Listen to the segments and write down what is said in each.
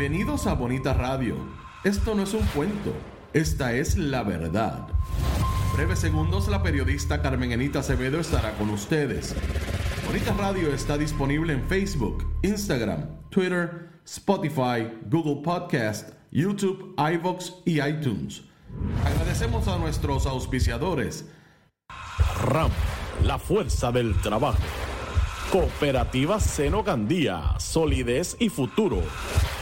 Bienvenidos a Bonita Radio. Esto no es un cuento, esta es la verdad. Breves segundos la periodista Carmen Enita Acevedo estará con ustedes. Bonita Radio está disponible en Facebook, Instagram, Twitter, Spotify, Google Podcast, YouTube, iVoox y iTunes. Agradecemos a nuestros auspiciadores. RAM, la fuerza del trabajo. Cooperativa Seno Gandía, solidez y futuro.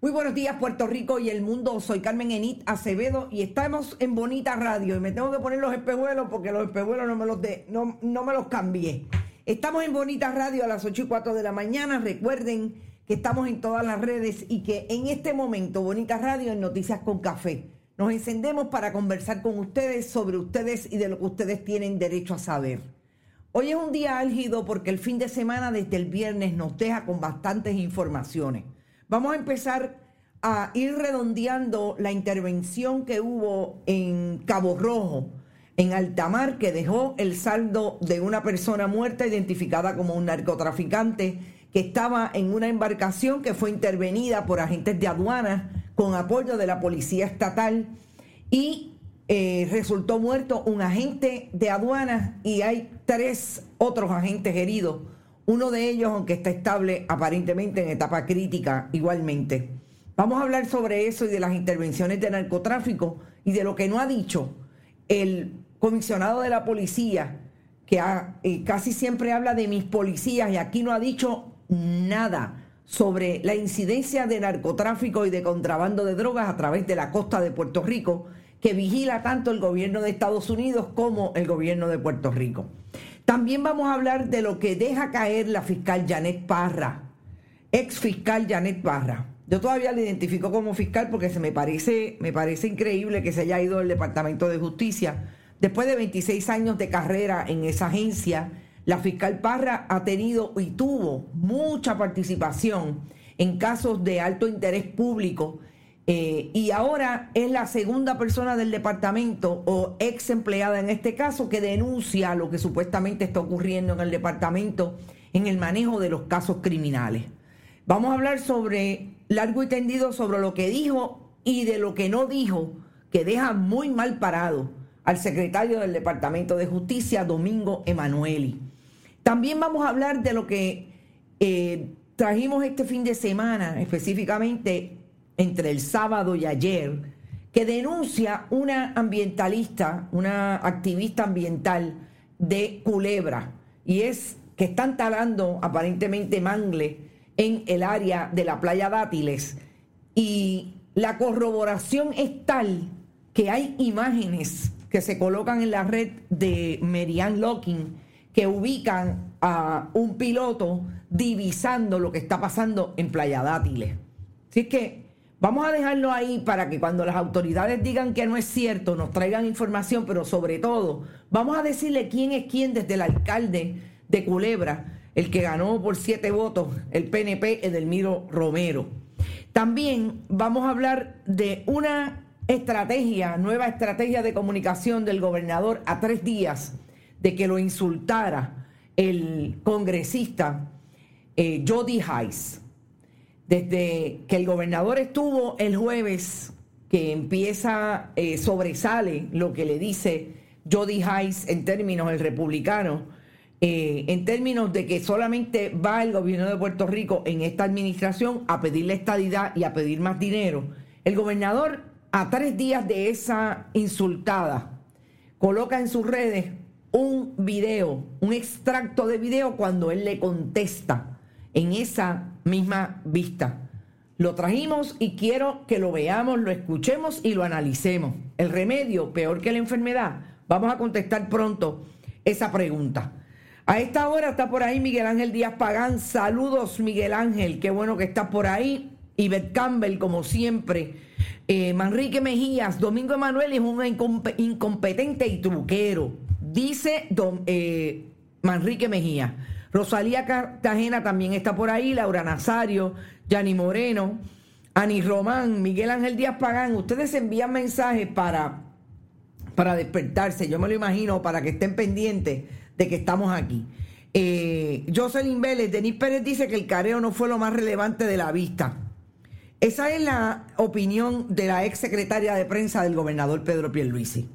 Muy buenos días, Puerto Rico y el mundo. Soy Carmen Enit Acevedo y estamos en Bonita Radio. Y me tengo que poner los espejuelos porque los espejuelos no me los, no, no me los cambié. Estamos en Bonita Radio a las 8 y 4 de la mañana. Recuerden que estamos en todas las redes y que en este momento Bonita Radio en Noticias con Café. Nos encendemos para conversar con ustedes sobre ustedes y de lo que ustedes tienen derecho a saber. Hoy es un día álgido porque el fin de semana desde el viernes nos deja con bastantes informaciones. Vamos a empezar a ir redondeando la intervención que hubo en Cabo Rojo, en Altamar, que dejó el saldo de una persona muerta identificada como un narcotraficante que estaba en una embarcación que fue intervenida por agentes de aduanas con apoyo de la policía estatal y eh, resultó muerto un agente de aduanas y hay tres otros agentes heridos uno de ellos, aunque está estable, aparentemente en etapa crítica igualmente. Vamos a hablar sobre eso y de las intervenciones de narcotráfico y de lo que no ha dicho el comisionado de la policía, que eh, casi siempre habla de mis policías y aquí no ha dicho nada sobre la incidencia de narcotráfico y de contrabando de drogas a través de la costa de Puerto Rico, que vigila tanto el gobierno de Estados Unidos como el gobierno de Puerto Rico. También vamos a hablar de lo que deja caer la fiscal Janet Parra, ex fiscal Janet Parra. Yo todavía la identifico como fiscal porque se me parece, me parece increíble que se haya ido del Departamento de Justicia. Después de 26 años de carrera en esa agencia, la fiscal Parra ha tenido y tuvo mucha participación en casos de alto interés público eh, y ahora es la segunda persona del departamento o ex empleada en este caso que denuncia lo que supuestamente está ocurriendo en el departamento en el manejo de los casos criminales. Vamos a hablar sobre largo y tendido sobre lo que dijo y de lo que no dijo, que deja muy mal parado al secretario del Departamento de Justicia, Domingo Emanueli. También vamos a hablar de lo que eh, trajimos este fin de semana, específicamente entre el sábado y ayer, que denuncia una ambientalista, una activista ambiental de Culebra, y es que están talando aparentemente mangle en el área de la playa Dátiles. Y la corroboración es tal que hay imágenes que se colocan en la red de Merian Locking que ubican a un piloto divisando lo que está pasando en Playa Dátiles. Así que Vamos a dejarlo ahí para que cuando las autoridades digan que no es cierto, nos traigan información, pero sobre todo, vamos a decirle quién es quién desde el alcalde de Culebra, el que ganó por siete votos, el PNP Edelmiro Romero. También vamos a hablar de una estrategia, nueva estrategia de comunicación del gobernador a tres días de que lo insultara el congresista eh, Jody Hayes. Desde que el gobernador estuvo el jueves, que empieza, eh, sobresale lo que le dice Jody Hayes en términos del republicano, eh, en términos de que solamente va el gobierno de Puerto Rico en esta administración a pedirle estadidad y a pedir más dinero. El gobernador, a tres días de esa insultada, coloca en sus redes un video, un extracto de video cuando él le contesta en esa misma vista. Lo trajimos y quiero que lo veamos, lo escuchemos y lo analicemos. El remedio, peor que la enfermedad. Vamos a contestar pronto esa pregunta. A esta hora está por ahí Miguel Ángel Díaz Pagán. Saludos, Miguel Ángel. Qué bueno que estás por ahí. Beth Campbell, como siempre. Eh, Manrique Mejías. Domingo Emanuel es un incompetente y truquero. Dice don, eh, Manrique Mejía. Rosalía Cartagena también está por ahí. Laura Nazario. Yani Moreno. Ani Román. Miguel Ángel Díaz Pagán. Ustedes envían mensajes para, para despertarse. Yo me lo imagino para que estén pendientes de que estamos aquí. Eh, Jocelyn Vélez, Denis Pérez dice que el careo no fue lo más relevante de la vista. Esa es la opinión de la ex secretaria de prensa del gobernador Pedro Pierluisi.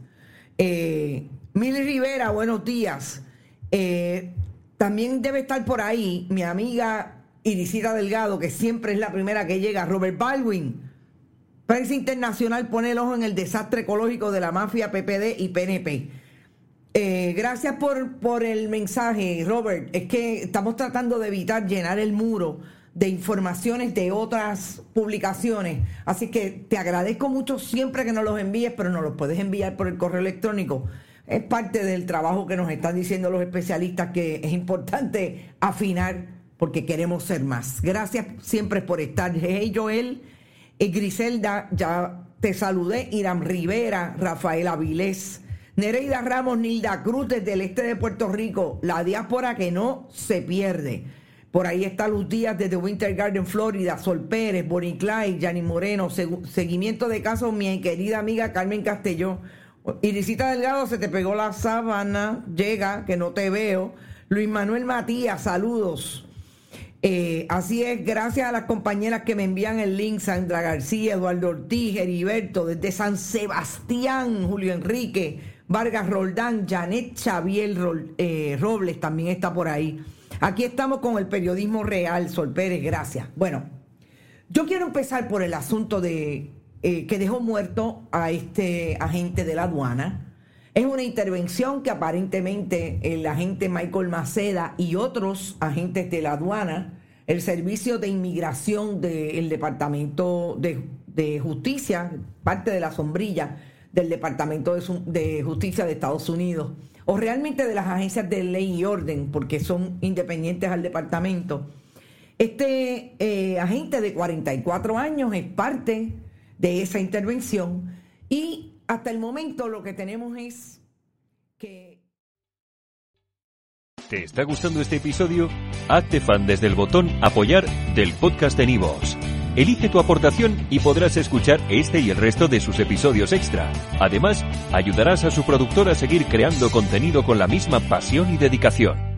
Eh, Mili Rivera, buenos días. Eh, también debe estar por ahí mi amiga Irisita Delgado, que siempre es la primera que llega, Robert Baldwin. Prensa Internacional pone el ojo en el desastre ecológico de la mafia PPD y PNP. Eh, gracias por, por el mensaje, Robert. Es que estamos tratando de evitar llenar el muro de informaciones de otras publicaciones. Así que te agradezco mucho siempre que nos los envíes, pero nos los puedes enviar por el correo electrónico. Es parte del trabajo que nos están diciendo los especialistas que es importante afinar porque queremos ser más. Gracias siempre por estar. Hey Joel, y Griselda, ya te saludé. Irán Rivera, Rafael Avilés. Nereida Ramos, Nilda Cruz desde el este de Puerto Rico, la diáspora que no se pierde. Por ahí está Luz Díaz desde Winter Garden, Florida, Sol Pérez, Bonnie Clyde, Yanni Moreno, seguimiento de casos, mi querida amiga Carmen Castelló. Irisita Delgado, se te pegó la sábana, llega, que no te veo. Luis Manuel Matías, saludos. Eh, así es, gracias a las compañeras que me envían el link, Sandra García, Eduardo Ortiz, Heriberto, desde San Sebastián, Julio Enrique, Vargas Roldán, Janet Xavier eh, Robles también está por ahí. Aquí estamos con el periodismo real, Sol Pérez, gracias. Bueno, yo quiero empezar por el asunto de eh, que dejó muerto a este agente de la aduana. Es una intervención que aparentemente el agente Michael Maceda y otros agentes de la aduana, el servicio de inmigración del Departamento de, Justicia, parte de la sombrilla, del Departamento de, Justicia de Estados Unidos o realmente de las agencias de ley y orden, porque son independientes al departamento. Este eh, agente de 44 años es parte de esa intervención y hasta el momento lo que tenemos es que... ¿Te está gustando este episodio? Hazte fan desde el botón apoyar del podcast de Nivos. Elige tu aportación y podrás escuchar este y el resto de sus episodios extra. Además, ayudarás a su productor a seguir creando contenido con la misma pasión y dedicación.